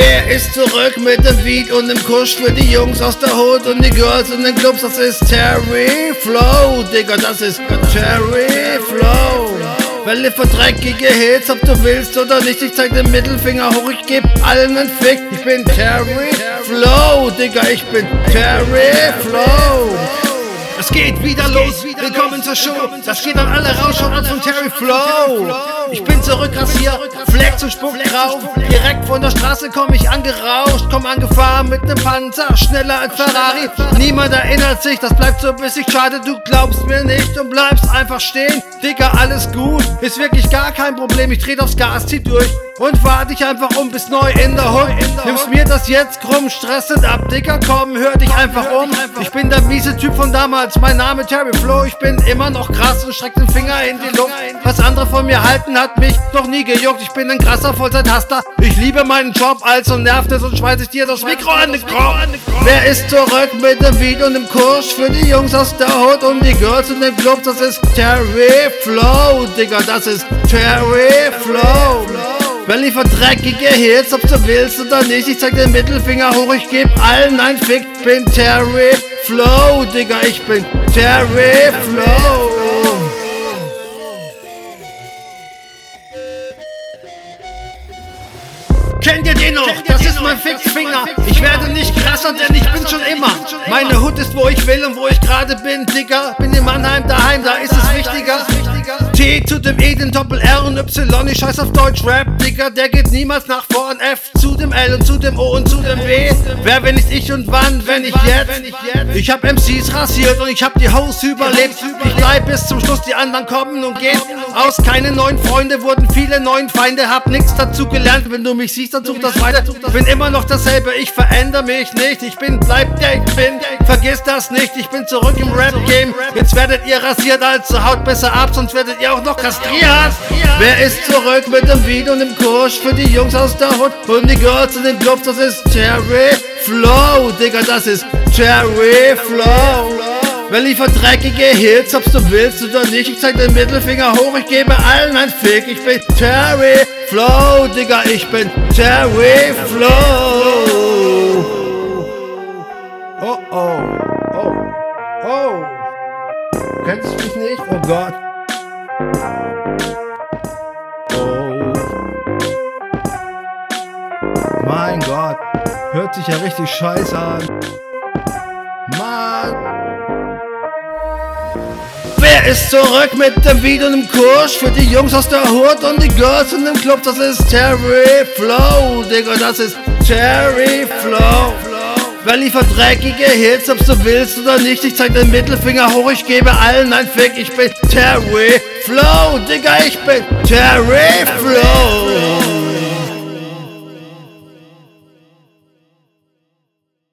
Wer ist zurück mit dem Beat und dem Kusch für die Jungs aus der Hood und die Girls in den Clubs? Das ist Terry Flow, Digga, das ist Terry Flow. Welle für dreckige Hits, ob du willst oder nicht. Ich zeig den Mittelfinger hoch, ich geb allen einen Fick. Ich bin Terry Flow, Digga, ich bin Terry Flow. Es geht wieder los, willkommen zur Show. Das geht an alle raus, schaut an von Terry Flow. Ich bin zurück, rasiert, Flex und Spuck drauf. Direkt von der Straße komm ich angerauscht, komm angefahren mit nem Panzer, schneller als Ferrari. Niemand erinnert sich, das bleibt so bissig schade, du glaubst mir nicht und bleibst einfach stehen. Digga, alles gut, ist wirklich gar kein Problem. Ich dreh aufs Gas, zieh durch und fahr dich einfach um bis neu in der Hut. Nimmst mir das jetzt krumm, stressend ab, Digga, komm, hör dich einfach um. Ich bin der miese Typ von damals, mein Name Terry Flo. Ich bin immer noch krass und streck den Finger in die Luft. Was andere von mir halten, hat mich noch nie gejuckt. Ich bin ein krasser Vollzeithaster. Ich liebe meinen Job, also nervt es und schmeiß ich dir das Mikro an den Kopf. Wer ist zurück mit dem Beat und dem Kurs für die Jungs aus der Hut und die Girls in den Clubs? Das ist Terry Flow, Digga, das ist Terry Flow. Wenn ich dreckige Hits, ob du willst oder nicht, ich zeig den Mittelfinger hoch, ich geb allen ein Fick, bin Terry Flow, Digga, ich bin Terry Flow. Kennt den noch? Das ist mein Fickfinger. Ich werde nicht krasser, denn ich bin schon immer. Meine Hut ist, wo ich will und wo ich gerade bin, Digga. Bin in Mannheim daheim, da ist es wichtiger. T zu dem E, den Doppel R und Y, ich scheiß auf Deutsch Rap, Digga, der geht niemals nach vorn. F zu dem L und zu dem O und zu dem W. Wer, wenn nicht ich und wann, wenn ich jetzt? Ich hab MCs rasiert und ich hab die Hoes überlebt. Ich bleib bis zum Schluss, die anderen kommen und gehen. Aus keine neuen Freunde wurden viele neuen Feinde, hab nichts dazu gelernt. Wenn du mich siehst, dann such das weiter. Bin immer noch dasselbe, ich verändere mich nicht. Ich bin, bleib der ich bin, vergiss das nicht. Ich bin zurück im Rap-Game. Jetzt werdet ihr rasiert, also haut besser ab, sonst werdet ihr auch noch kastriert. Wer ist zurück mit dem Beat und dem Kurs für die Jungs aus der Hut und die Girls in den Clubs? Das ist Terry Flow, Digga, das ist Terry Flow. Wenn ich dreckige Hits, ob du willst oder nicht, ich zeig den Mittelfinger hoch, ich gebe allen ein Fick. Ich bin Terry Flow, Digga, ich bin Terry Flow. Oh, oh, oh, oh. Kennst du mich nicht? Oh Gott. Oh. Mein Gott. Hört sich ja richtig scheiße an. Mann. Wer ist zurück mit dem Beat und dem Kurs für die Jungs aus der Hut und die Girls in dem Club? Das ist Terry Flow, Digga, das ist Terry Flow. Wer liefert dreckige Hits, ob du willst oder nicht? Ich zeig den Mittelfinger hoch, ich gebe allen ein Fick. Ich bin Terry Flow, Digga, ich bin Terry Flow.